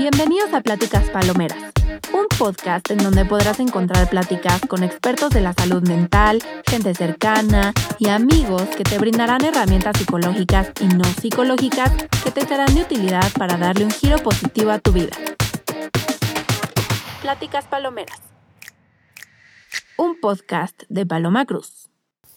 Bienvenidos a Pláticas Palomeras, un podcast en donde podrás encontrar pláticas con expertos de la salud mental, gente cercana y amigos que te brindarán herramientas psicológicas y no psicológicas que te serán de utilidad para darle un giro positivo a tu vida. Pláticas Palomeras, un podcast de Paloma Cruz.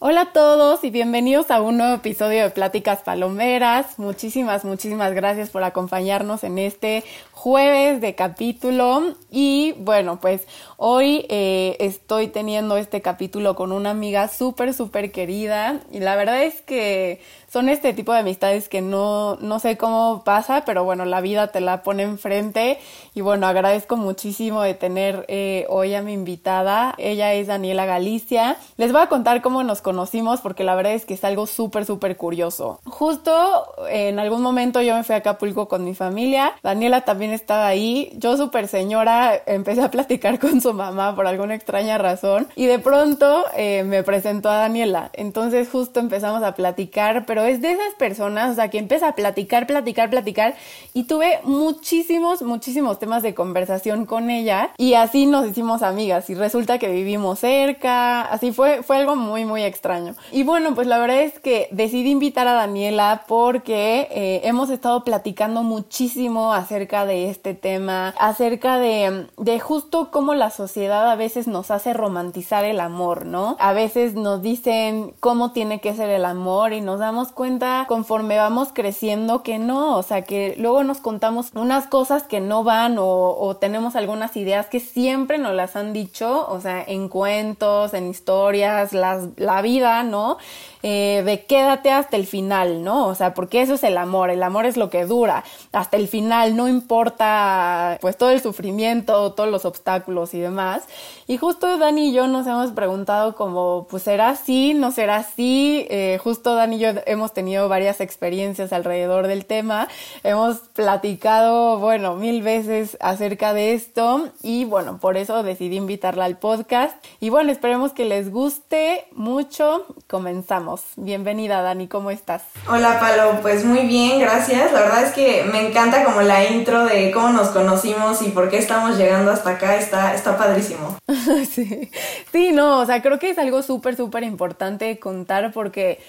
Hola a todos y bienvenidos a un nuevo episodio de Pláticas Palomeras. Muchísimas, muchísimas gracias por acompañarnos en este jueves de capítulo. Y bueno, pues hoy eh, estoy teniendo este capítulo con una amiga súper, súper querida. Y la verdad es que son este tipo de amistades que no, no sé cómo pasa, pero bueno, la vida te la pone enfrente. Y bueno, agradezco muchísimo de tener eh, hoy a mi invitada. Ella es Daniela Galicia. Les voy a contar cómo nos conocimos porque la verdad es que es algo súper, súper curioso. Justo en algún momento yo me fui a Acapulco con mi familia. Daniela también estaba ahí. Yo súper señora empecé a platicar con su mamá por alguna extraña razón. Y de pronto eh, me presentó a Daniela. Entonces justo empezamos a platicar, pero es de esas personas, o sea, que empieza a platicar, platicar, platicar y tuve muchísimos, muchísimos temas de conversación con ella y así nos hicimos amigas y resulta que vivimos cerca, así fue, fue algo muy, muy extraño. Y bueno, pues la verdad es que decidí invitar a Daniela porque eh, hemos estado platicando muchísimo acerca de este tema, acerca de, de justo cómo la sociedad a veces nos hace romantizar el amor, ¿no? A veces nos dicen cómo tiene que ser el amor y nos damos cuenta conforme vamos creciendo que no, o sea, que luego nos contamos unas cosas que no van o, tenemos algunas ideas que siempre nos las han dicho, o sea, en cuentos, en historias, las, la vida, ¿no? Eh, de quédate hasta el final, ¿no? O sea, porque eso es el amor, el amor es lo que dura, hasta el final, no importa pues todo el sufrimiento, todos los obstáculos y demás. Y justo Dani y yo nos hemos preguntado como, pues será así, no será así, eh, justo Dani y yo hemos tenido varias experiencias alrededor del tema, hemos platicado, bueno, mil veces acerca de esto y bueno, por eso decidí invitarla al podcast y bueno, esperemos que les guste mucho, comenzamos. Bienvenida, Dani, ¿cómo estás? Hola, Palo, pues muy bien, gracias. La verdad es que me encanta como la intro de cómo nos conocimos y por qué estamos llegando hasta acá, está, está padrísimo. sí. sí, no, o sea, creo que es algo súper, súper importante contar porque...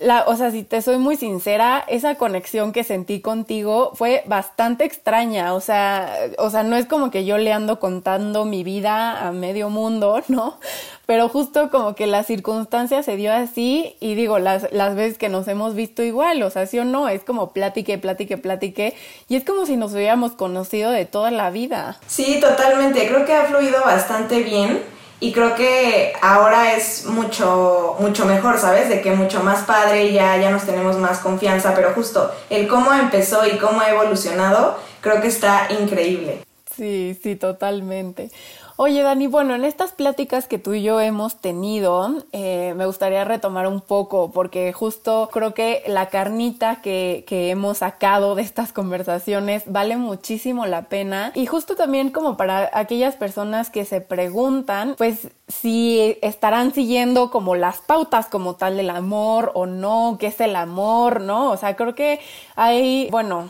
La, o sea, si te soy muy sincera, esa conexión que sentí contigo fue bastante extraña. O sea, o sea, no es como que yo le ando contando mi vida a medio mundo, ¿no? pero justo como que la circunstancia se dio así y digo, las, las veces que nos hemos visto igual, o sea, sí o no, es como platique, platique, platique y es como si nos hubiéramos conocido de toda la vida. Sí, totalmente, creo que ha fluido bastante bien y creo que ahora es mucho, mucho mejor, ¿sabes? De que mucho más padre, ya, ya nos tenemos más confianza, pero justo el cómo empezó y cómo ha evolucionado, creo que está increíble. Sí, sí, totalmente. Oye, Dani, bueno, en estas pláticas que tú y yo hemos tenido, eh, me gustaría retomar un poco, porque justo creo que la carnita que, que hemos sacado de estas conversaciones vale muchísimo la pena. Y justo también como para aquellas personas que se preguntan, pues si estarán siguiendo como las pautas como tal del amor o no, qué es el amor, ¿no? O sea, creo que hay, bueno,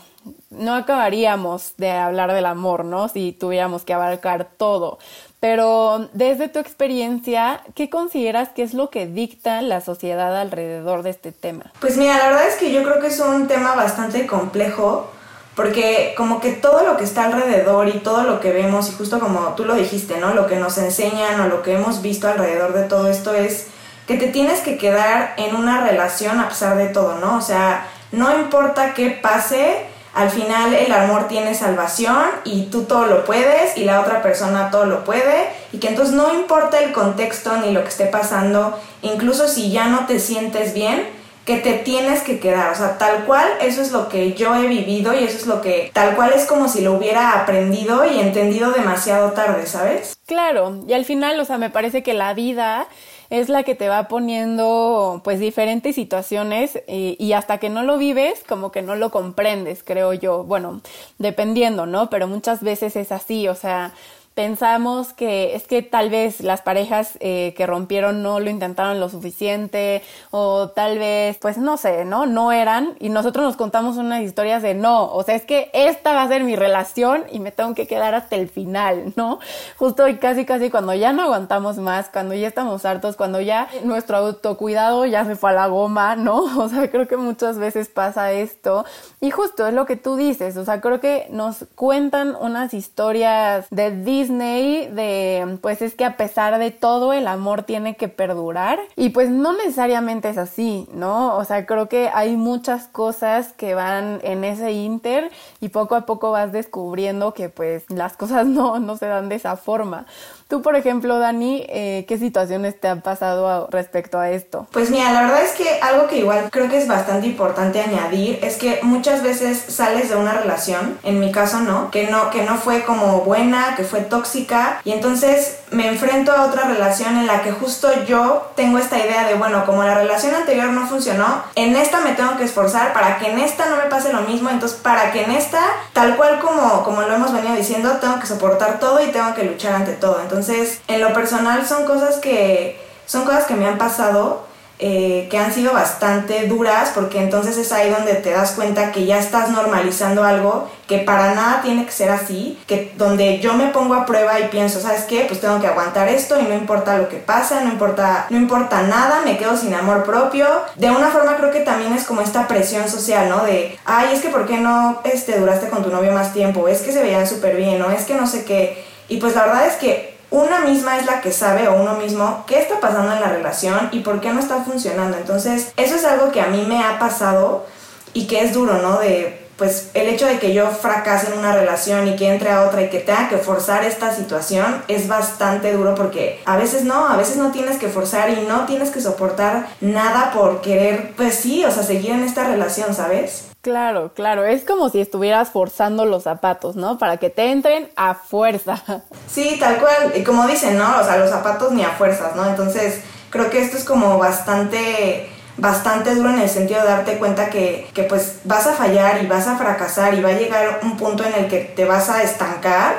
no acabaríamos de hablar del amor, ¿no? Si tuviéramos que abarcar todo. Pero desde tu experiencia, ¿qué consideras que es lo que dicta la sociedad alrededor de este tema? Pues mira, la verdad es que yo creo que es un tema bastante complejo porque como que todo lo que está alrededor y todo lo que vemos, y justo como tú lo dijiste, ¿no? Lo que nos enseñan o lo que hemos visto alrededor de todo esto es que te tienes que quedar en una relación a pesar de todo, ¿no? O sea, no importa qué pase, al final el amor tiene salvación y tú todo lo puedes y la otra persona todo lo puede y que entonces no importa el contexto ni lo que esté pasando, incluso si ya no te sientes bien, que te tienes que quedar, o sea, tal cual, eso es lo que yo he vivido y eso es lo que tal cual es como si lo hubiera aprendido y entendido demasiado tarde, ¿sabes? Claro, y al final, o sea, me parece que la vida es la que te va poniendo pues diferentes situaciones y, y, hasta que no lo vives como que no lo comprendes, creo yo. Bueno, dependiendo, ¿no? Pero muchas veces es así, o sea, pensamos que es que tal vez las parejas eh, que rompieron no lo intentaron lo suficiente o tal vez, pues no sé, ¿no? No eran y nosotros nos contamos unas historias de no, o sea, es que esta va a ser mi relación y me tengo que quedar hasta el final, ¿no? Justo y casi casi cuando ya no aguantamos más, cuando ya estamos hartos, cuando ya nuestro autocuidado ya se fue a la goma, ¿no? O sea, creo que muchas veces pasa esto y justo es lo que tú dices, o sea, creo que nos cuentan unas historias de de, pues es que a pesar de todo el amor tiene que perdurar y pues no necesariamente es así, ¿no? O sea, creo que hay muchas cosas que van en ese inter y poco a poco vas descubriendo que pues las cosas no, no se dan de esa forma. Tú, por ejemplo, Dani, eh, ¿qué situaciones te han pasado respecto a esto? Pues mira, la verdad es que algo que igual creo que es bastante importante añadir es que muchas veces sales de una relación, en mi caso no, que no, que no fue como buena, que fue tóxica, y entonces me enfrento a otra relación en la que justo yo tengo esta idea de, bueno, como la relación anterior no funcionó, en esta me tengo que esforzar para que en esta no me pase lo mismo, entonces para que en esta, tal cual como, como lo hemos venido diciendo, tengo que soportar todo y tengo que luchar ante todo. Entonces, en lo personal son cosas que son cosas que me han pasado eh, que han sido bastante duras porque entonces es ahí donde te das cuenta que ya estás normalizando algo que para nada tiene que ser así, que donde yo me pongo a prueba y pienso, ¿sabes qué? Pues tengo que aguantar esto y no importa lo que pasa, no importa, no importa nada, me quedo sin amor propio. De una forma creo que también es como esta presión social, ¿no? De, ay, es que ¿por qué no este, duraste con tu novio más tiempo? Es que se veían súper bien, ¿no? Es que no sé qué. Y pues la verdad es que una misma es la que sabe o uno mismo qué está pasando en la relación y por qué no está funcionando. Entonces, eso es algo que a mí me ha pasado y que es duro, ¿no? De pues el hecho de que yo fracase en una relación y que entre a otra y que tenga que forzar esta situación es bastante duro porque a veces no, a veces no tienes que forzar y no tienes que soportar nada por querer, pues sí, o sea, seguir en esta relación, ¿sabes? Claro, claro, es como si estuvieras forzando los zapatos, ¿no? Para que te entren a fuerza. Sí, tal cual, y como dicen, ¿no? O sea, los zapatos ni a fuerzas, ¿no? Entonces, creo que esto es como bastante bastante duro en el sentido de darte cuenta que, que pues vas a fallar y vas a fracasar y va a llegar un punto en el que te vas a estancar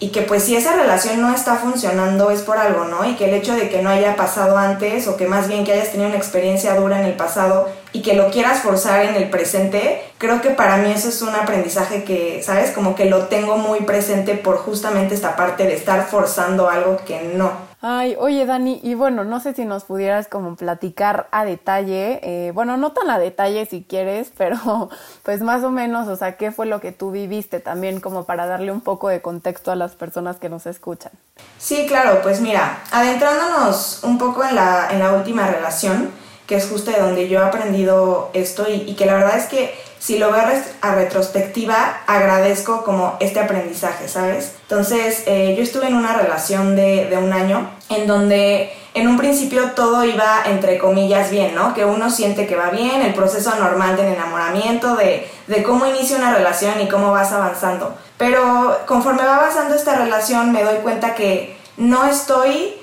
y que pues si esa relación no está funcionando es por algo, ¿no? Y que el hecho de que no haya pasado antes o que más bien que hayas tenido una experiencia dura en el pasado y que lo quieras forzar en el presente, creo que para mí eso es un aprendizaje que, ¿sabes? Como que lo tengo muy presente por justamente esta parte de estar forzando algo que no. Ay, oye Dani, y bueno, no sé si nos pudieras como platicar a detalle, eh, bueno, no tan a detalle si quieres, pero pues más o menos, o sea, ¿qué fue lo que tú viviste también como para darle un poco de contexto a las personas que nos escuchan? Sí, claro, pues mira, adentrándonos un poco en la, en la última relación, que es justo de donde yo he aprendido esto y, que la verdad es que si lo veo a retrospectiva, agradezco como este aprendizaje, ¿sabes? Entonces, eh, yo estuve en una relación de, de, un año en donde en un principio todo iba entre comillas bien, ¿no? Que uno siente que va bien, el proceso normal del enamoramiento, de, de cómo inicia una relación y cómo vas avanzando. Pero conforme va avanzando esta relación me doy cuenta que no estoy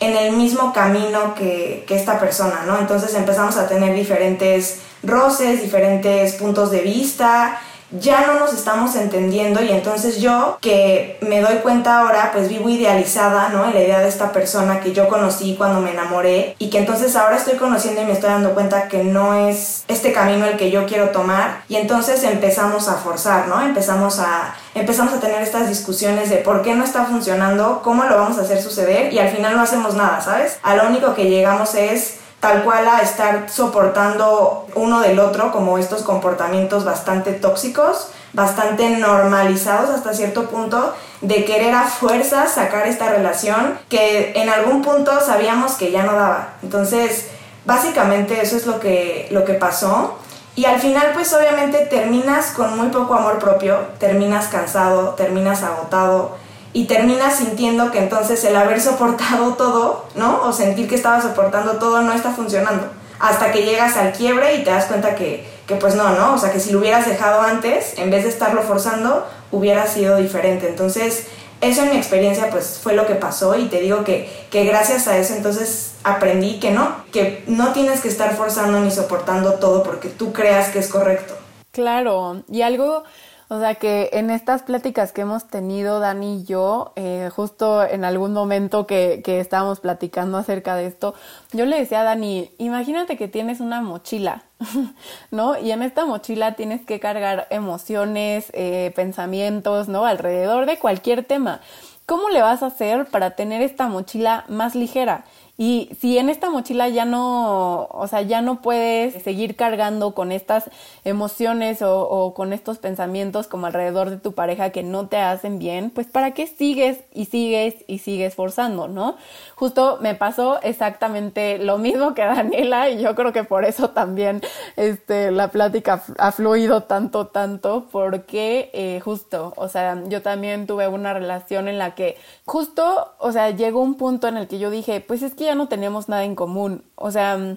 en el mismo camino que, que, esta persona, ¿no? Entonces empezamos a tener diferentes roces, diferentes puntos de vista, ya no nos estamos entendiendo y entonces yo que me doy cuenta ahora pues vivo idealizada no en la idea de esta persona que yo conocí cuando me enamoré y que entonces ahora estoy conociendo y me estoy dando cuenta que no es este camino el que yo quiero tomar y entonces empezamos a forzar no empezamos a empezamos a tener estas discusiones de por qué no está funcionando cómo lo vamos a hacer suceder y al final no hacemos nada sabes a lo único que llegamos es tal cual a estar soportando uno del otro como estos comportamientos bastante tóxicos, bastante normalizados hasta cierto punto, de querer a fuerza sacar esta relación que en algún punto sabíamos que ya no daba. Entonces, básicamente eso es lo que, lo que pasó. Y al final, pues obviamente terminas con muy poco amor propio, terminas cansado, terminas agotado, y terminas sintiendo que entonces el haber soportado todo, ¿no? O sentir que estaba soportando todo no está funcionando. Hasta que llegas al quiebre y te das cuenta que, que pues no, ¿no? O sea, que si lo hubieras dejado antes, en vez de estarlo forzando, hubiera sido diferente. Entonces, eso en mi experiencia pues fue lo que pasó y te digo que, que gracias a eso entonces aprendí que no, que no tienes que estar forzando ni soportando todo porque tú creas que es correcto. Claro, y algo O sea que en estas pláticas que hemos tenido Dani y yo, eh, justo en algún momento que, que estábamos platicando acerca de esto, yo le decía a Dani, imagínate que tienes una mochila, ¿no? Y en esta mochila tienes que cargar emociones, eh, pensamientos, ¿no? Alrededor de cualquier tema. ¿Cómo le vas a hacer para tener esta mochila más ligera? Y si en esta mochila ya no, o sea, ya no puedes seguir cargando con estas emociones o, con estos pensamientos como alrededor de tu pareja que no te hacen bien, pues para qué sigues y sigues y sigues forzando, ¿no? Justo me pasó exactamente lo mismo que Daniela y yo creo que por eso también este, la plática ha fluido tanto, tanto, porque eh, justo, o sea, yo también tuve una relación en la que justo, o sea, llegó un punto en el que yo dije, pues es que ya no tenemos nada en común. O sea,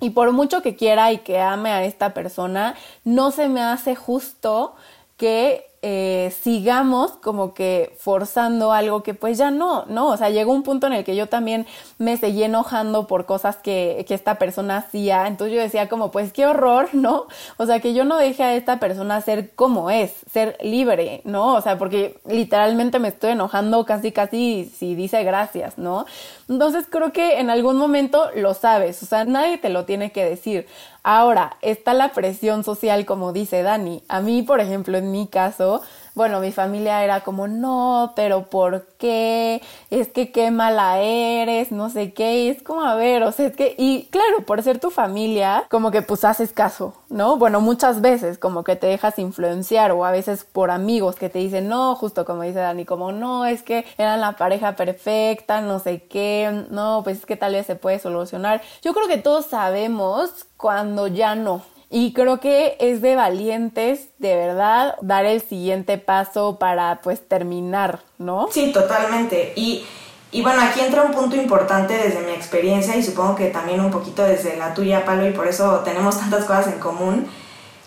y por mucho que quiera y que ame a esta persona, no se me hace justo que eh, sigamos como que forzando algo que pues ya no, ¿no? O sea, llegó un punto en el que yo también me seguí enojando por cosas que, que esta persona hacía, entonces yo decía como pues qué horror, ¿no? O sea, que yo no deje a esta persona ser como es, ser libre, ¿no? O sea, porque literalmente me estoy enojando casi casi si dice gracias, ¿no? Entonces creo que en algún momento lo sabes, o sea, nadie te lo tiene que decir. Ahora, está la presión social, como dice Dani. A mí, por ejemplo, en mi caso, bueno, mi familia era como, no, pero ¿por qué? Es que qué mala eres, no sé qué. Y es como, a ver, o sea, es que, y claro, por ser tu familia, como que pues haces caso, ¿no? Bueno, muchas veces como que te dejas influenciar o a veces por amigos que te dicen, no, justo como dice Dani, como, no, es que eran la pareja perfecta, no sé qué, no, pues es que tal vez se puede solucionar. Yo creo que todos sabemos cuando ya no, y creo que es de valientes, de verdad, dar el siguiente paso para pues terminar, ¿no? Sí, totalmente. Y, y bueno, aquí entra un punto importante desde mi experiencia y supongo que también un poquito desde la tuya, Palo, y por eso tenemos tantas cosas en común,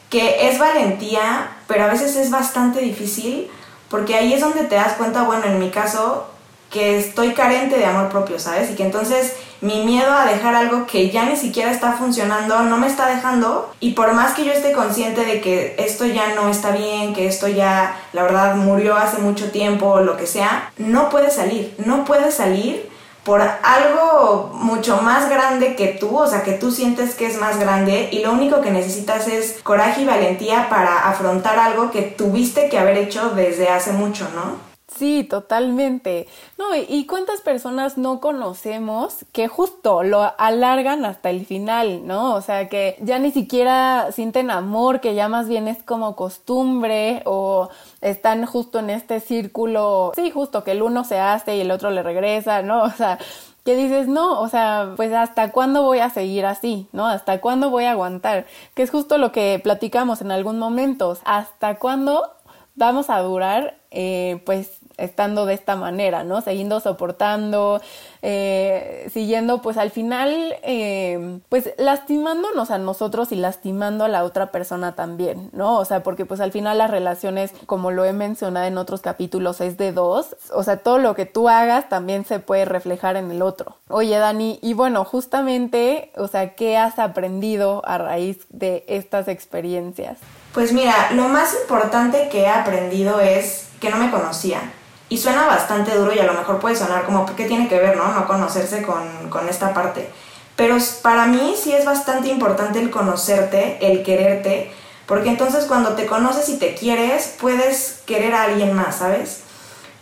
que es valentía, pero a veces es bastante difícil, porque ahí es donde te das cuenta, bueno, en mi caso, que estoy carente de amor propio, ¿sabes? Y que entonces mi miedo a dejar algo que ya ni siquiera está funcionando no me está dejando y por más que yo esté consciente de que esto ya no está bien, que esto ya la verdad murió hace mucho tiempo o lo que sea, no puede salir, no puede salir por algo mucho más grande que tú, o sea, que tú sientes que es más grande y lo único que necesitas es coraje y valentía para afrontar algo que tuviste que haber hecho desde hace mucho, ¿no? Sí, totalmente. No, y cuántas personas no conocemos que justo lo alargan hasta el final, ¿no? O sea, que ya ni siquiera sienten amor, que ya más bien es como costumbre o están justo en este círculo, sí, justo que el uno se hace y el otro le regresa, ¿no? O sea, que dices, no, o sea, pues hasta cuándo voy a seguir así, ¿no? Hasta cuándo voy a aguantar, que es justo lo que platicamos en algún momento, hasta cuándo vamos a durar, eh, pues estando de esta manera, ¿no? Siguiendo soportando, eh, siguiendo pues al final eh, pues lastimándonos a nosotros y lastimando a la otra persona también, ¿no? O sea, porque pues al final las relaciones, como lo he mencionado en otros capítulos, es de dos, o sea, todo lo que tú hagas también se puede reflejar en el otro. Oye, Dani, y bueno, justamente, o sea, ¿qué has aprendido a raíz de estas experiencias? Pues mira, lo más importante que he aprendido es que no me conocía y suena bastante duro y a lo mejor puede sonar como, ¿qué tiene que ver, no? No conocerse con, con esta parte. Pero para mí sí es bastante importante el conocerte, el quererte, porque entonces cuando te conoces y te quieres, puedes querer a alguien más, ¿sabes?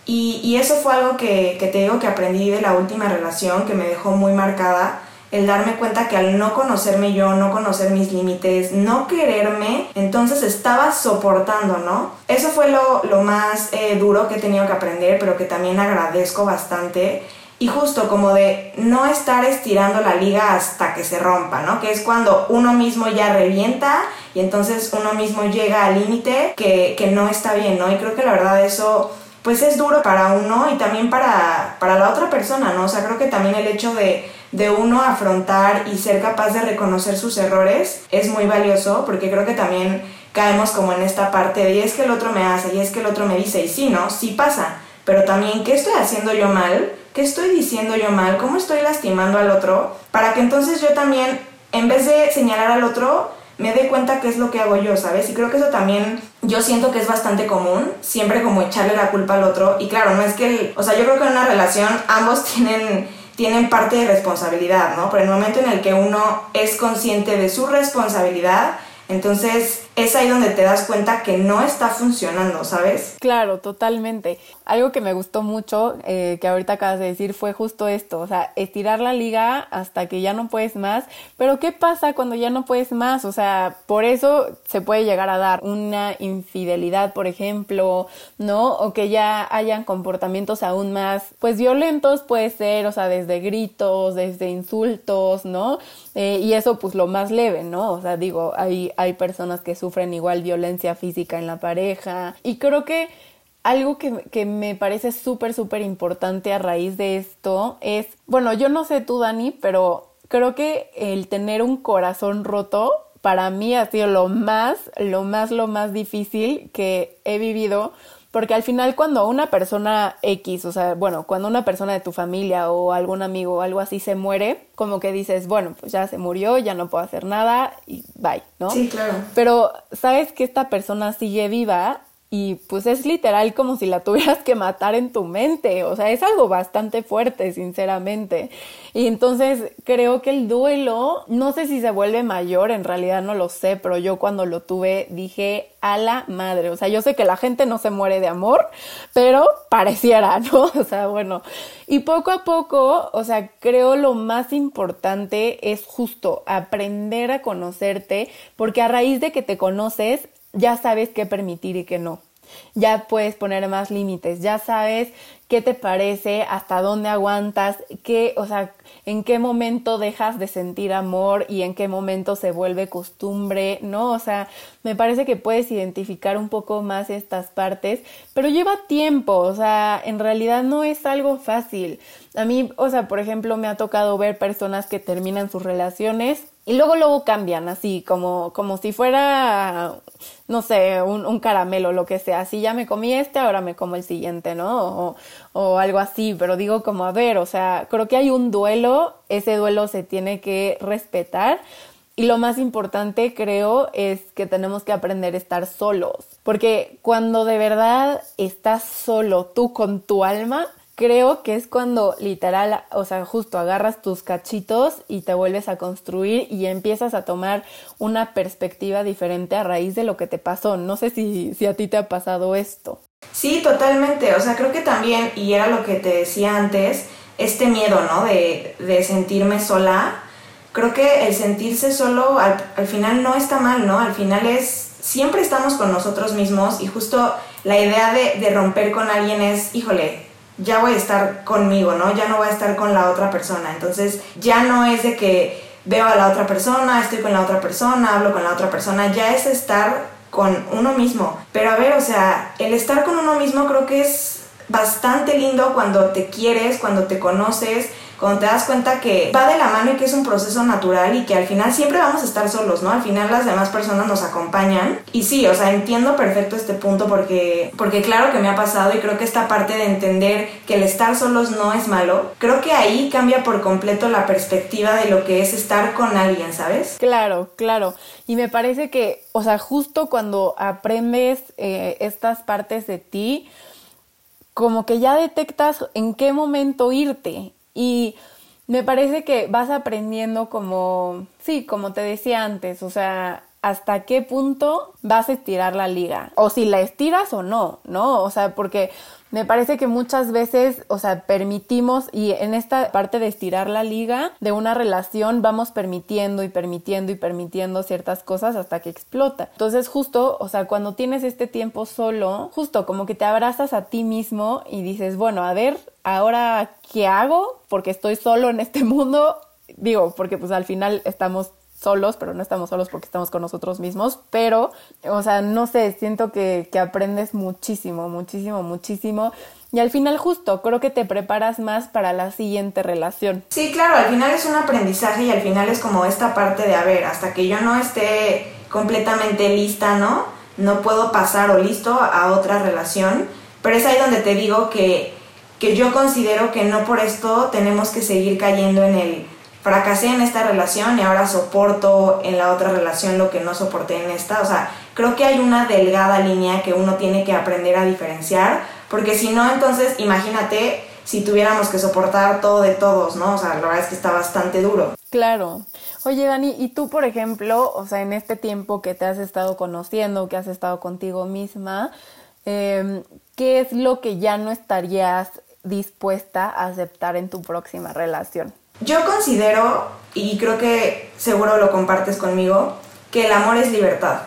Y, y eso fue algo que, que te digo que aprendí de la última relación, que me dejó muy marcada el darme cuenta que al no conocerme yo, no conocer mis límites, no quererme, entonces estaba soportando, ¿no? Eso fue lo, más eh, duro que he tenido que aprender, pero que también agradezco bastante. Y justo como de no estar estirando la liga hasta que se rompa, ¿no? Que es cuando uno mismo ya revienta y entonces uno mismo llega al límite que, que no está bien, ¿no? Y creo que la verdad eso pues es duro para uno y también para, para la otra persona, ¿no? O sea, creo que también el hecho de de uno afrontar y ser capaz de reconocer sus errores es muy valioso porque creo que también caemos como en esta parte de y es que el otro me hace y es que el otro me dice y sí, ¿no? Sí pasa, pero también qué estoy haciendo yo mal, qué estoy diciendo yo mal, cómo estoy lastimando al otro, para que entonces yo también, en vez de señalar al otro, me doy cuenta qué es lo que hago yo, ¿sabes? Y creo que eso también yo siento que es bastante común, siempre como echarle la culpa al otro. Y claro, no es que, o sea, yo creo que en una relación ambos tienen, tienen parte de responsabilidad, ¿no? Pero en el momento en el que uno es consciente de su responsabilidad, entonces es ahí donde te das cuenta que no está funcionando, ¿sabes? Claro, totalmente. Algo que me gustó mucho, eh, que ahorita acabas de decir, fue justo esto, o sea, estirar la liga hasta que ya no puedes más, pero ¿qué pasa cuando ya no puedes más? O sea, por eso se puede llegar a dar una infidelidad, por ejemplo, ¿no? O que ya hayan comportamientos aún más, pues violentos puede ser, o sea, desde gritos, desde insultos, ¿no? Eh, y eso pues lo más leve, ¿no? O sea, digo, hay, hay personas que sufren igual violencia física en la pareja. Y creo que algo que, que me parece súper, súper importante a raíz de esto es, bueno, yo no sé tú, Dani, pero creo que el tener un corazón roto para mí ha sido lo más, lo más, lo más difícil que he vivido porque al final cuando una persona X, o sea, bueno, cuando una persona de tu familia o algún amigo o algo así se muere, como que dices, bueno, pues ya se murió, ya no puedo hacer nada y bye, ¿no? Sí, claro. Pero sabes que esta persona sigue viva y pues es literal como si la tuvieras que matar en tu mente, o sea, es algo bastante fuerte, sinceramente. Y entonces creo que el duelo, no sé si se vuelve mayor, en realidad no lo sé, pero yo cuando lo tuve dije a la madre, o sea, yo sé que la gente no se muere de amor, pero pareciera, ¿no? O sea, bueno, y poco a poco, o sea, creo lo más importante es justo aprender a conocerte, porque a raíz de que te conoces, ya sabes qué permitir y qué no. Ya puedes poner más límites, ya sabes qué te parece, hasta dónde aguantas, qué, o sea, en qué momento dejas de sentir amor y en qué momento se vuelve costumbre, ¿no? O sea, me parece que puedes identificar un poco más estas partes, pero lleva tiempo, o sea, en realidad no es algo fácil. A mí, o sea, por ejemplo, me ha tocado ver personas que terminan sus relaciones y luego luego cambian así como como si fuera no sé un, un caramelo lo que sea. Si ya me comí este ahora me como el siguiente no o, o algo así pero digo como a ver o sea creo que hay un duelo ese duelo se tiene que respetar. Y lo más importante creo es que tenemos que aprender a estar solos. Porque cuando de verdad estás solo tú con tu alma creo que es cuando literal, o sea, justo agarras tus cachitos y te vuelves a construir y empiezas a tomar una perspectiva diferente a raíz de lo que te pasó. No sé si, si a ti te ha pasado esto. Sí, totalmente. O sea, creo que también, y era lo que te decía antes, este miedo, ¿no? De, de sentirme sola. Creo que el sentirse solo al, al final no está mal, ¿no? Al final es, siempre estamos con nosotros mismos y justo la idea de, de romper con alguien es, híjole, ya voy a estar conmigo, ¿no? Ya no voy a estar con la otra persona. Entonces ya no es de que veo a la otra persona, estoy con la otra persona, hablo con la otra persona, ya es estar con uno mismo. Pero a ver, o sea, el estar con uno mismo creo que es bastante lindo cuando te quieres, cuando te conoces, cuando te das cuenta que va de la mano y que es un proceso natural y que al final siempre vamos a estar solos, ¿no? Al final las demás personas nos acompañan. Y sí, o sea, entiendo perfecto este punto porque, porque claro que me ha pasado y creo que esta parte de entender que el estar solos no es malo, creo que ahí cambia por completo la perspectiva de lo que es estar con alguien, ¿sabes? Claro, claro. Y me parece que, o sea, justo cuando aprendes eh, estas partes de ti, como que ya detectas en qué momento irte y me parece que vas aprendiendo como, sí, como te decía antes, o sea, hasta qué punto vas a estirar la liga, o si la estiras o no, ¿no? O sea, porque me parece que muchas veces, o sea, permitimos y en esta parte de estirar la liga de una relación vamos permitiendo y permitiendo y permitiendo ciertas cosas hasta que explota. Entonces justo, o sea, cuando tienes este tiempo solo, justo como que te abrazas a ti mismo y dices, bueno, a ver, ahora, ¿qué hago? Porque estoy solo en este mundo. Digo, porque pues al final estamos solos, pero no estamos solos porque estamos con nosotros mismos, pero, o sea, no sé, siento que, que aprendes muchísimo, muchísimo, muchísimo. Y al final justo, creo que te preparas más para la siguiente relación. Sí, claro, al final es un aprendizaje y al final es como esta parte de, a ver, hasta que yo no esté completamente lista, ¿no? No puedo pasar o listo a otra relación, pero es ahí donde te digo que, que yo considero que no por esto tenemos que seguir cayendo en el fracasé en esta relación y ahora soporto en la otra relación lo que no soporté en esta. O sea, creo que hay una delgada línea que uno tiene que aprender a diferenciar, porque si no, entonces imagínate si tuviéramos que soportar todo de todos, ¿no? O sea, la verdad es que está bastante duro. Claro. Oye, Dani, y tú, por ejemplo, o sea, en este tiempo que te has estado conociendo, que has estado contigo misma, eh, ¿qué es lo que ya no estarías dispuesta a aceptar en tu próxima relación? Yo considero, y creo que seguro lo compartes conmigo, que el amor es libertad.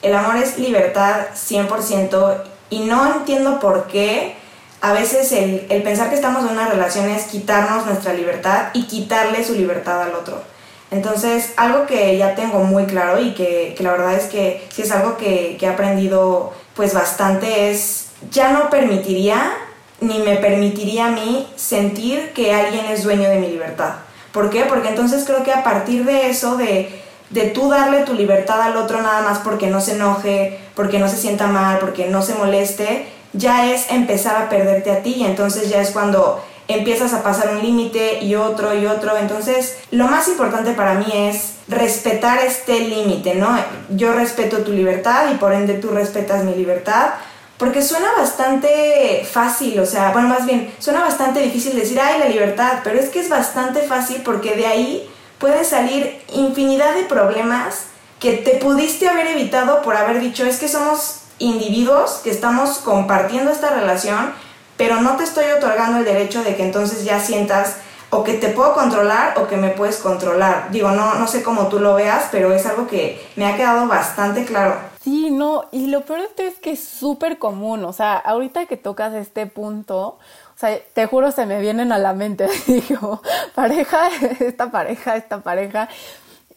El amor es libertad 100% y no entiendo por qué a veces el, el, pensar que estamos en una relación es quitarnos nuestra libertad y quitarle su libertad al otro. Entonces, algo que ya tengo muy claro y que, que la verdad es que sí es algo que, que he aprendido pues bastante es, ya no permitiría ni me permitiría a mí sentir que alguien es dueño de mi libertad. ¿Por qué? Porque entonces creo que a partir de eso, de, de tú darle tu libertad al otro nada más porque no se enoje, porque no se sienta mal, porque no se moleste, ya es empezar a perderte a ti y entonces ya es cuando empiezas a pasar un límite y otro y otro. Entonces, lo más importante para mí es respetar este límite, ¿no? Yo respeto tu libertad y por ende tú respetas mi libertad. Porque suena bastante fácil, o sea, bueno, más bien, suena bastante difícil decir, ay, la libertad, pero es que es bastante fácil porque de ahí pueden salir infinidad de problemas que te pudiste haber evitado por haber dicho, es que somos individuos que estamos compartiendo esta relación, pero no te estoy otorgando el derecho de que entonces ya sientas o que te puedo controlar o que me puedes controlar. Digo, no, no sé cómo tú lo veas, pero es algo que me ha quedado bastante claro. Sí, no, y lo peor de esto es que es súper común, o sea, ahorita que tocas este punto, o sea, te juro se me vienen a la mente, digo, pareja, esta pareja, esta pareja,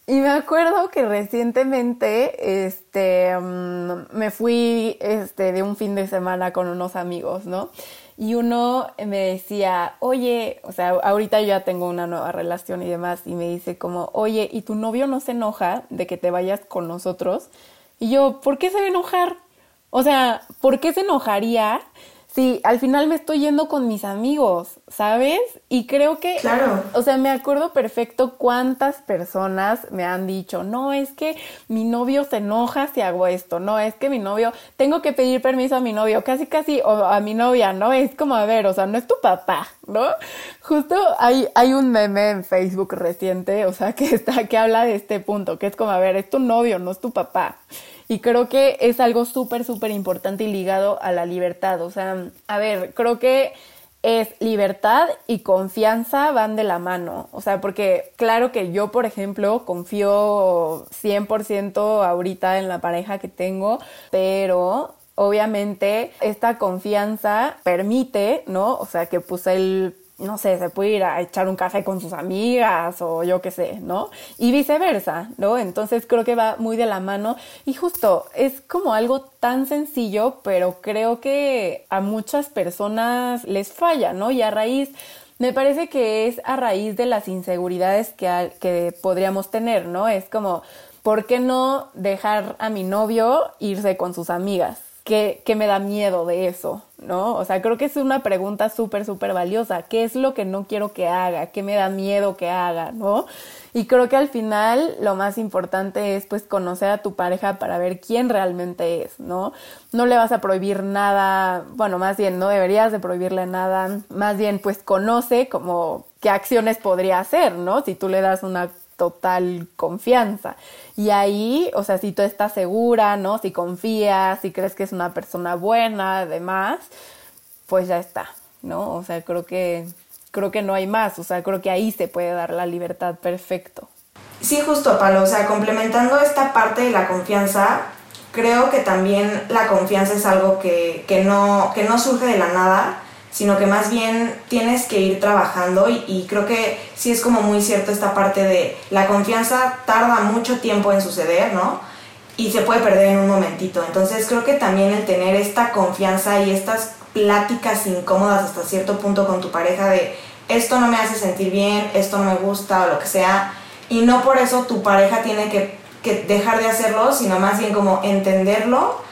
y me acuerdo que recientemente, este, mm, me fui, este, de un fin de semana con unos amigos, ¿no? Y uno me decía, oye, o sea, ahorita yo ya tengo una nueva relación y demás, y me dice como, oye, ¿y tu novio no se enoja de que te vayas con nosotros? Y yo, ¿por qué se va a enojar? O sea, ¿por qué se enojaría si al final me estoy yendo con mis amigos, ¿sabes? Y creo que, claro. o sea, me acuerdo perfecto cuántas personas me han dicho, no, es que mi novio se enoja si hago esto, no, es que mi novio, tengo que pedir permiso a mi novio, casi, casi, o a mi novia, ¿no? Es como, a ver, o sea, no es tu papá, ¿no? Justo hay, hay un meme en Facebook reciente, o sea, que está, que habla de este punto, que es como, a ver, es tu novio, no es tu papá. Y creo que es algo súper, súper importante y ligado a la libertad. O sea, a ver, creo que es libertad y confianza van de la mano. O sea, porque claro que yo, por ejemplo, confío 100% ahorita en la pareja que tengo, pero obviamente esta confianza permite, ¿no? O sea, que pues él no sé, se puede ir a echar un café con sus amigas o yo qué sé, ¿no? Y viceversa, ¿no? Entonces creo que va muy de la mano y justo es como algo tan sencillo, pero creo que a muchas personas les falla, ¿no? Y a raíz, me parece que es a raíz de las inseguridades que, que podríamos tener, ¿no? Es como, ¿por qué no dejar a mi novio irse con sus amigas? ¿Qué, ¿Qué, me da miedo de eso? ¿No? O sea, creo que es una pregunta súper, súper valiosa. ¿Qué es lo que no quiero que haga? ¿Qué me da miedo que haga? ¿No? Y creo que al final lo más importante es pues conocer a tu pareja para ver quién realmente es, ¿no? No le vas a prohibir nada, bueno, más bien no deberías de prohibirle nada, más bien pues conoce como qué acciones podría hacer, ¿no? Si tú le das una total confianza. Y ahí, o sea, si tú estás segura, ¿no? Si confías, si crees que es una persona buena, además, pues ya está, ¿no? O sea, creo que creo que no hay más, o sea, creo que ahí se puede dar la libertad perfecto. Sí, justo, Palo, o sea, complementando esta parte de la confianza, creo que también la confianza es algo que, que, no, que no surge de la nada, sino que más bien tienes que ir trabajando y, creo que sí es como muy cierto esta parte de la confianza tarda mucho tiempo en suceder, ¿no? Y se puede perder en un momentito. Entonces creo que también el tener esta confianza y estas pláticas incómodas hasta cierto punto con tu pareja de esto no me hace sentir bien, esto no me gusta o lo que sea, y no por eso tu pareja tiene que, que dejar de hacerlo, sino más bien como entenderlo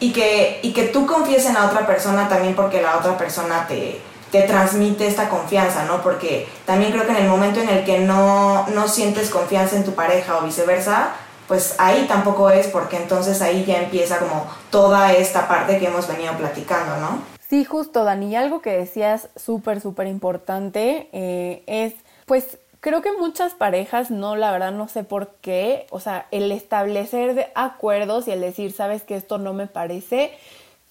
y que, y que tú confíes en la otra persona también porque la otra persona te, te transmite esta confianza, ¿no? Porque también creo que en el momento en el que no, no sientes confianza en tu pareja o viceversa, pues ahí tampoco es porque entonces ahí ya empieza como toda esta parte que hemos venido platicando, ¿no? Sí, justo, Dani, algo que decías súper, súper importante eh, es, pues creo que muchas parejas, no, la verdad no sé por qué, o sea, el establecer acuerdos y el decir, sabes que esto no me parece,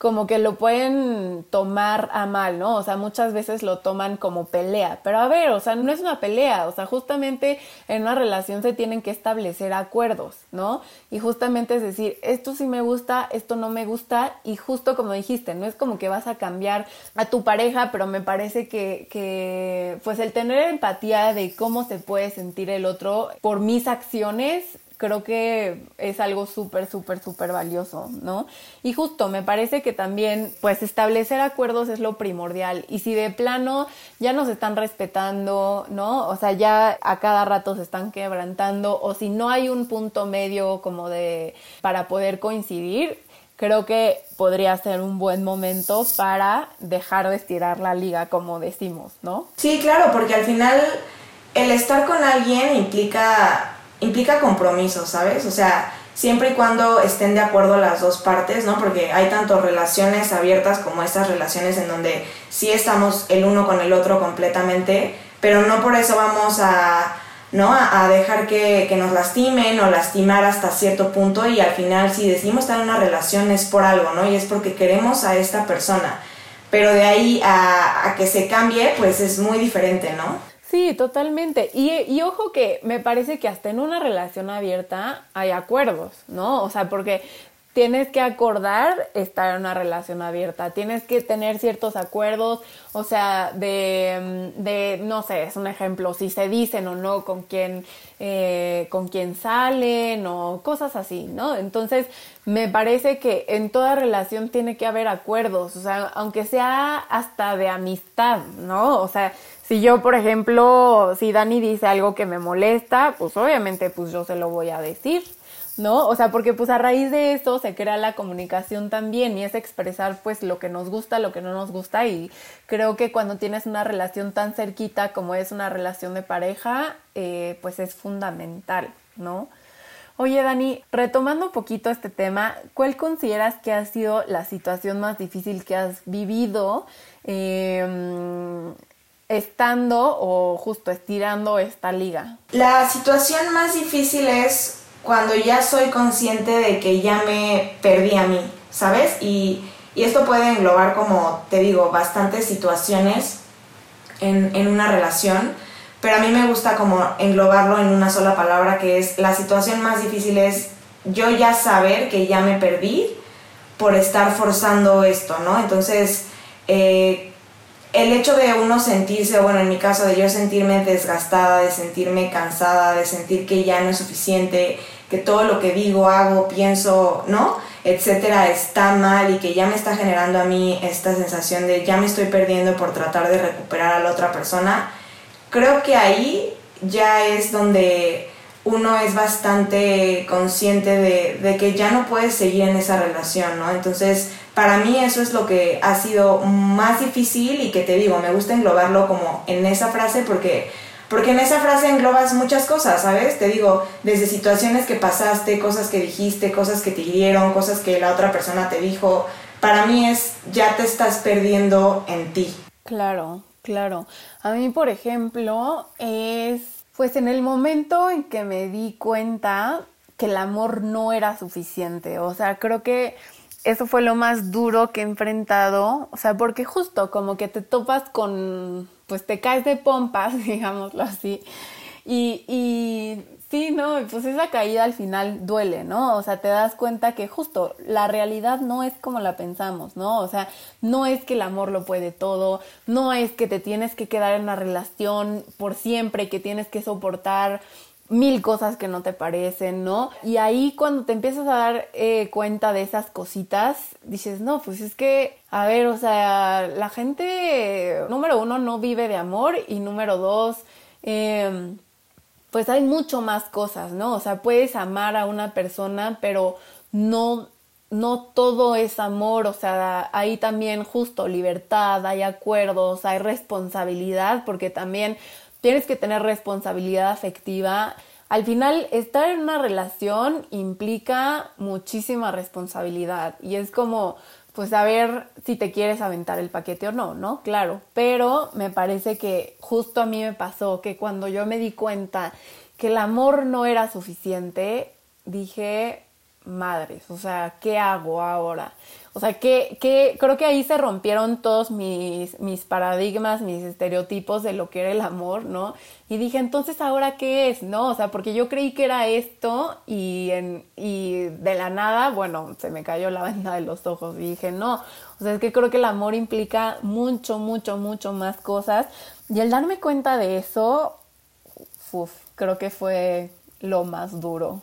como que lo pueden tomar a mal, ¿no? O sea, muchas veces lo toman como pelea, pero a ver, o sea, no es una pelea, o sea, justamente en una relación se tienen que establecer acuerdos, ¿no? Y justamente es decir, esto sí me gusta, esto no me gusta, y justo como dijiste, no es como que vas a cambiar a tu pareja, pero me parece que, pues el tener empatía de cómo se puede sentir el otro por mis acciones creo que es algo súper, súper, súper valioso, ¿no? Y justo me parece que también, pues, establecer acuerdos es lo primordial. Y si de plano ya nos están respetando, ¿no? O sea, ya a cada rato se están quebrantando, o si no hay un punto medio como de, para poder coincidir, creo que podría ser un buen momento para dejar de estirar la liga, como decimos, ¿no? Sí, claro, porque al final el estar con alguien implica implica compromiso, ¿sabes? O sea, siempre y cuando estén de acuerdo las dos partes, ¿no? Porque hay tanto relaciones abiertas como estas relaciones en donde sí estamos el uno con el otro completamente, pero no por eso vamos a, ¿no? A, dejar que, que, nos lastimen o lastimar hasta cierto punto y al final si decidimos estar en una relación es por algo, ¿no? Y es porque queremos a esta persona. Pero de ahí a, a que se cambie, pues es muy diferente, ¿no? Sí, totalmente. Y, y, ojo que me parece que hasta en una relación abierta hay acuerdos, ¿no? O sea, porque tienes que acordar estar en una relación abierta, tienes que tener ciertos acuerdos, o sea, de, de no sé, es un ejemplo, si se dicen o no con quién, eh, con quién salen o cosas así, ¿no? Entonces, me parece que en toda relación tiene que haber acuerdos, o sea, aunque sea hasta de amistad, ¿no? O sea, si yo, por ejemplo, si Dani dice algo que me molesta, pues obviamente pues yo se lo voy a decir, ¿no? O sea, porque pues a raíz de eso se crea la comunicación también y es expresar pues lo que nos gusta, lo que no nos gusta y creo que cuando tienes una relación tan cerquita como es una relación de pareja, eh, pues es fundamental, ¿no? Oye, Dani, retomando un poquito este tema, ¿cuál consideras que ha sido la situación más difícil que has vivido eh, estando o justo estirando esta liga? La situación más difícil es cuando ya soy consciente de que ya me perdí a mí, ¿sabes? Y, esto puede englobar, como te digo, bastantes situaciones en, en una relación, pero a mí me gusta como englobarlo en una sola palabra, que es la situación más difícil es yo ya saber que ya me perdí por estar forzando esto, ¿no? Entonces, eh, el hecho de uno sentirse, bueno, en mi caso, de yo sentirme desgastada, de sentirme cansada, de sentir que ya no es suficiente, que todo lo que digo, hago, pienso, ¿no? etcétera, está mal y que ya me está generando a mí esta sensación de ya me estoy perdiendo por tratar de recuperar a la otra persona, creo que ahí ya es donde uno es bastante consciente de, de que ya no puedes seguir en esa relación, ¿no? Entonces, para mí eso es lo que ha sido más difícil y que te digo, me gusta englobarlo como en esa frase porque, porque en esa frase englobas muchas cosas, ¿sabes? Te digo, desde situaciones que pasaste, cosas que dijiste, cosas que te hirieron, cosas que la otra persona te dijo. Para mí es, ya te estás perdiendo en ti. Claro, claro. A mí, por ejemplo, es, pues en el momento en que me di cuenta que el amor no era suficiente. O sea, creo que eso fue lo más duro que he enfrentado, o sea, porque justo como que te topas con, pues te caes de pompas, digámoslo así, y, y sí, no, pues esa caída al final duele, ¿no? O sea, te das cuenta que justo la realidad no es como la pensamos, ¿no? O sea, no es que el amor lo puede todo, no es que te tienes que quedar en una relación por siempre, que tienes que soportar mil cosas que no te parecen, ¿no? Y ahí cuando te empiezas a dar eh, cuenta de esas cositas, dices, no, pues es que, a ver, o sea, la gente, número uno, no vive de amor y número dos, em, pues hay mucho más cosas, ¿no? O sea, puedes amar a una persona, pero no no todo es amor, o sea, hay también justo libertad, hay acuerdos, hay responsabilidad, porque también tienes que tener responsabilidad afectiva. Al final, estar en una relación implica muchísima responsabilidad y es como, pues saber si te quieres aventar el paquete o no, ¿no? Claro, pero me parece que justo a mí me pasó que cuando yo me di cuenta que el amor no era suficiente, dije, madres, o sea, ¿qué hago ahora? O sea, que, que creo que ahí se rompieron todos mis, mis paradigmas, mis estereotipos de lo que era el amor, ¿no? Y dije, entonces, ¿ahora qué es? ¿No? O sea, porque yo creí que era esto y, en, y de la nada, bueno, se me cayó la venda de los ojos y dije, no. O sea, es que creo que el amor implica mucho, mucho, mucho más cosas. Y el darme cuenta de eso, uf, creo que fue lo más duro.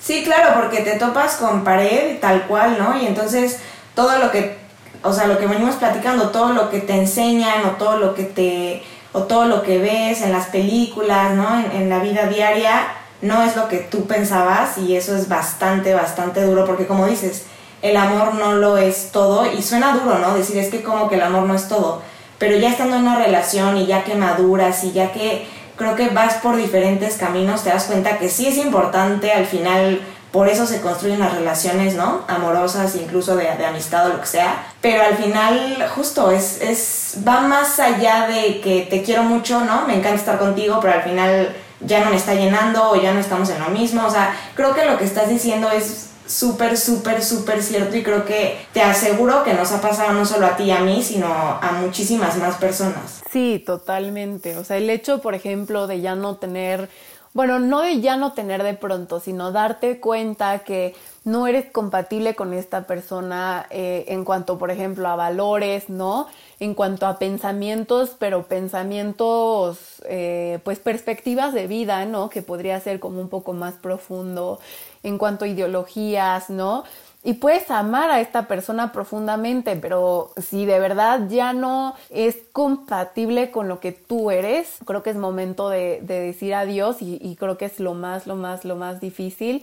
Sí, claro, porque te topas con pared tal cual, ¿no? Y entonces todo lo que, o sea, lo que venimos platicando, todo lo que te enseñan o todo lo que te, o todo lo que ves en las películas, ¿no? En, en la vida diaria, no es lo que tú pensabas y eso es bastante, bastante duro porque como dices, el amor no lo es todo y suena duro, ¿no? Decir es que como que el amor no es todo, pero ya estando en una relación y ya que maduras y ya que creo que vas por diferentes caminos, te das cuenta que sí es importante al final, por eso se construyen las relaciones, ¿no? Amorosas, incluso de, amistad o lo que sea, pero al final justo es, es, va más allá de que te quiero mucho, ¿no? Me encanta estar contigo, pero al final ya no me está llenando o ya no estamos en lo mismo, o sea, creo que lo que estás diciendo es súper, súper, súper cierto y creo que te aseguro que nos ha pasado no solo a ti y a mí, sino a muchísimas más personas. Sí, totalmente. O sea, el hecho, por ejemplo, de ya no tener, bueno, no de ya no tener de pronto, sino darte cuenta que no eres compatible con esta persona eh, en cuanto, por ejemplo, a valores, ¿no? En cuanto a pensamientos, pero pensamientos, eh, pues perspectivas de vida, ¿no? Que podría ser como un poco más profundo en cuanto a ideologías, ¿no? Y puedes amar a esta persona profundamente, pero si de verdad ya no es compatible con lo que tú eres, creo que es momento de, decir adiós y, y creo que es lo más, lo más, lo más difícil.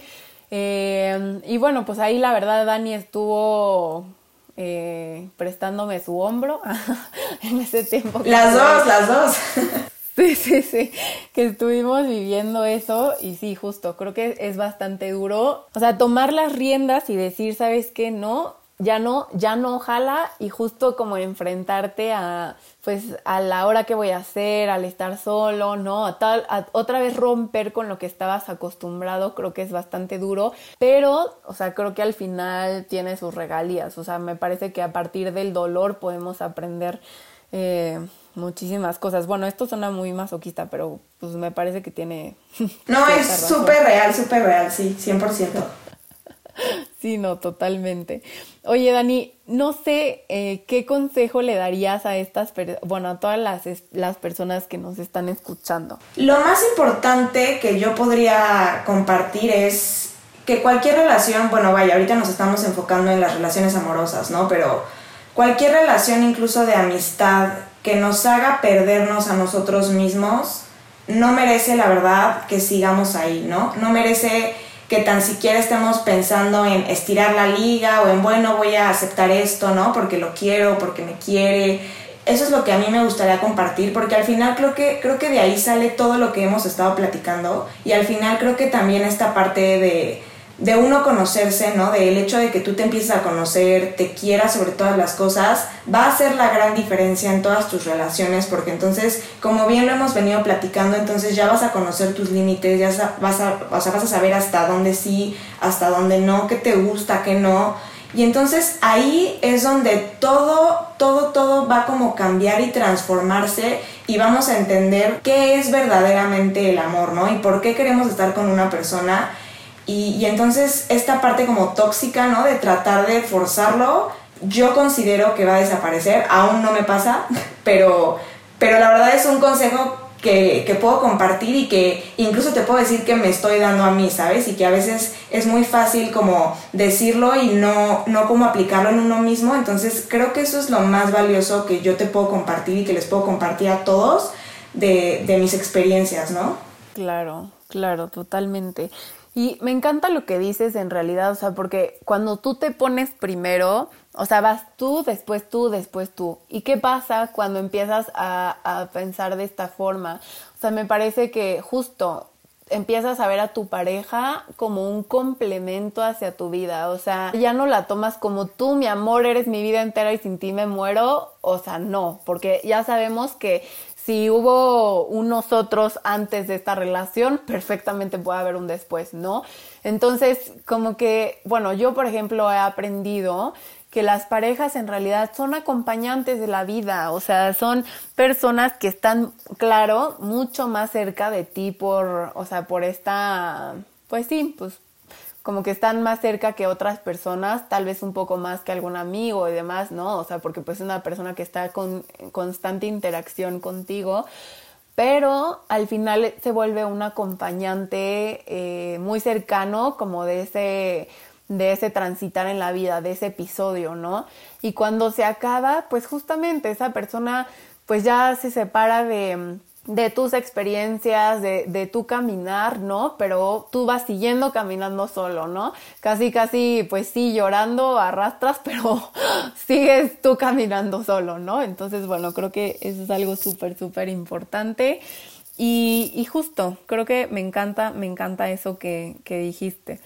Eh, y bueno, pues ahí la verdad Dani estuvo eh, prestándome su hombro en ese tiempo. Las dos, las dos. Sí, sí, sí, que estuvimos viviendo eso y sí, justo, creo que es bastante duro. O sea, tomar las riendas y decir, ¿sabes qué? No, ya no, ya no ojalá y justo como enfrentarte a, pues, a la hora que voy a hacer, al estar solo, ¿no? A tal, otra vez romper con lo que estabas acostumbrado, creo que es bastante duro, pero, o sea, creo que al final tiene sus regalías, o sea, me parece que a partir del dolor podemos aprender eh, muchísimas cosas. Bueno, esto suena muy masoquista, pero pues me parece que tiene... No, es súper real, súper real, sí, 100%. Sí, no, totalmente. Oye, Dani, no sé eh, qué consejo le darías a estas, bueno, a todas las, las personas que nos están escuchando. Lo más importante que yo podría compartir es que cualquier relación, bueno, vaya, ahorita nos estamos enfocando en las relaciones amorosas, ¿no? Pero cualquier relación, incluso de amistad, que nos haga perdernos a nosotros mismos, no merece, la verdad, que sigamos ahí, ¿no? No merece que tan siquiera estemos pensando en estirar la liga o en, bueno, voy a aceptar esto, ¿no? Porque lo quiero, porque me quiere. Eso es lo que a mí me gustaría compartir, porque al final creo que, creo que de ahí sale todo lo que hemos estado platicando y al final creo que también esta parte de de uno conocerse, ¿no? Del hecho de que tú te empieces a conocer, te quieras sobre todas las cosas, va a hacer la gran diferencia en todas tus relaciones, porque entonces, como bien lo hemos venido platicando, entonces ya vas a conocer tus límites, ya vas a, vas a saber hasta dónde sí, hasta dónde no, qué te gusta, qué no. Y entonces ahí es donde todo, todo, todo va como cambiar y transformarse y vamos a entender qué es verdaderamente el amor, ¿no? Y por qué queremos estar con una persona y, entonces esta parte como tóxica, ¿no? De tratar de forzarlo, yo considero que va a desaparecer. Aún no me pasa, pero, pero la verdad es un consejo que, que, puedo compartir y que incluso te puedo decir que me estoy dando a mí, ¿sabes? Y que a veces es muy fácil como decirlo y no, no como aplicarlo en uno mismo. Entonces creo que eso es lo más valioso que yo te puedo compartir y que les puedo compartir a todos de, de mis experiencias, ¿no? Claro, claro, totalmente. Y me encanta lo que dices en realidad, o sea, porque cuando tú te pones primero, o sea, vas tú, después tú, después tú. ¿Y qué pasa cuando empiezas a, a pensar de esta forma? O sea, me parece que justo empiezas a ver a tu pareja como un complemento hacia tu vida, o sea, ya no la tomas como tú, mi amor, eres mi vida entera y sin ti me muero, o sea, no, porque ya sabemos que si hubo un nosotros antes de esta relación, perfectamente puede haber un después, ¿no? Entonces, como que, bueno, yo por ejemplo he aprendido que las parejas en realidad son acompañantes de la vida, o sea, son personas que están, claro, mucho más cerca de ti por, o sea, por esta, pues sí, pues como que están más cerca que otras personas, tal vez un poco más que algún amigo y demás, ¿no? O sea, porque pues es una persona que está con constante interacción contigo, pero al final se vuelve un acompañante eh, muy cercano como de ese de ese transitar en la vida, de ese episodio, ¿no? Y cuando se acaba, pues justamente esa persona pues ya se separa de, de tus experiencias, de, de, tu caminar, ¿no? Pero tú vas siguiendo caminando solo, ¿no? Casi, casi, pues sí, llorando, arrastras, pero sigues tú caminando solo, ¿no? Entonces, bueno, creo que eso es algo súper, súper importante. Y, y, justo, creo que me encanta, me encanta eso que, que dijiste.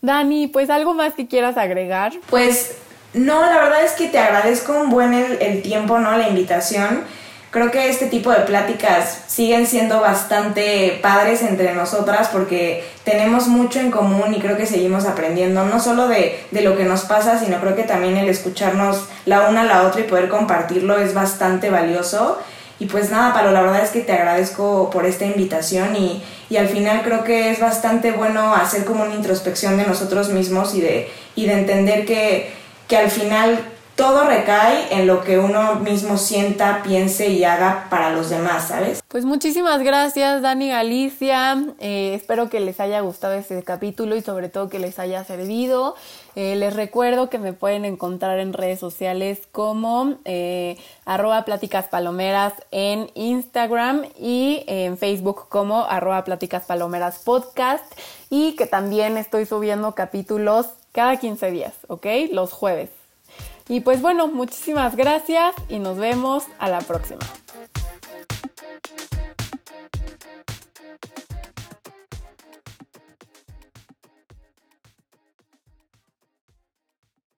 Dani, pues algo más que quieras agregar. Pues no, la verdad es que te agradezco un buen el, tiempo, ¿no? La invitación. Creo que este tipo de pláticas siguen siendo bastante padres entre nosotras porque tenemos mucho en común y creo que seguimos aprendiendo, no solo de, de lo que nos pasa, sino creo que también el escucharnos la una a la otra y poder compartirlo es bastante valioso. Y pues nada, Palo, la verdad es que te agradezco por esta invitación y, y, al final creo que es bastante bueno hacer como una introspección de nosotros mismos y de, y de entender que, que al final todo recae en lo que uno mismo sienta, piense y haga para los demás, ¿sabes? Pues muchísimas gracias, Dani Galicia. Eh, espero que les haya gustado este capítulo y sobre todo que les haya servido. Eh, les recuerdo que me pueden encontrar en redes sociales como eh, arroba pláticas palomeras en Instagram y en Facebook como arroba pláticas palomeras podcast y que también estoy subiendo capítulos cada 15 días, ¿ok? Los jueves. Y pues bueno, muchísimas gracias y nos vemos a la próxima.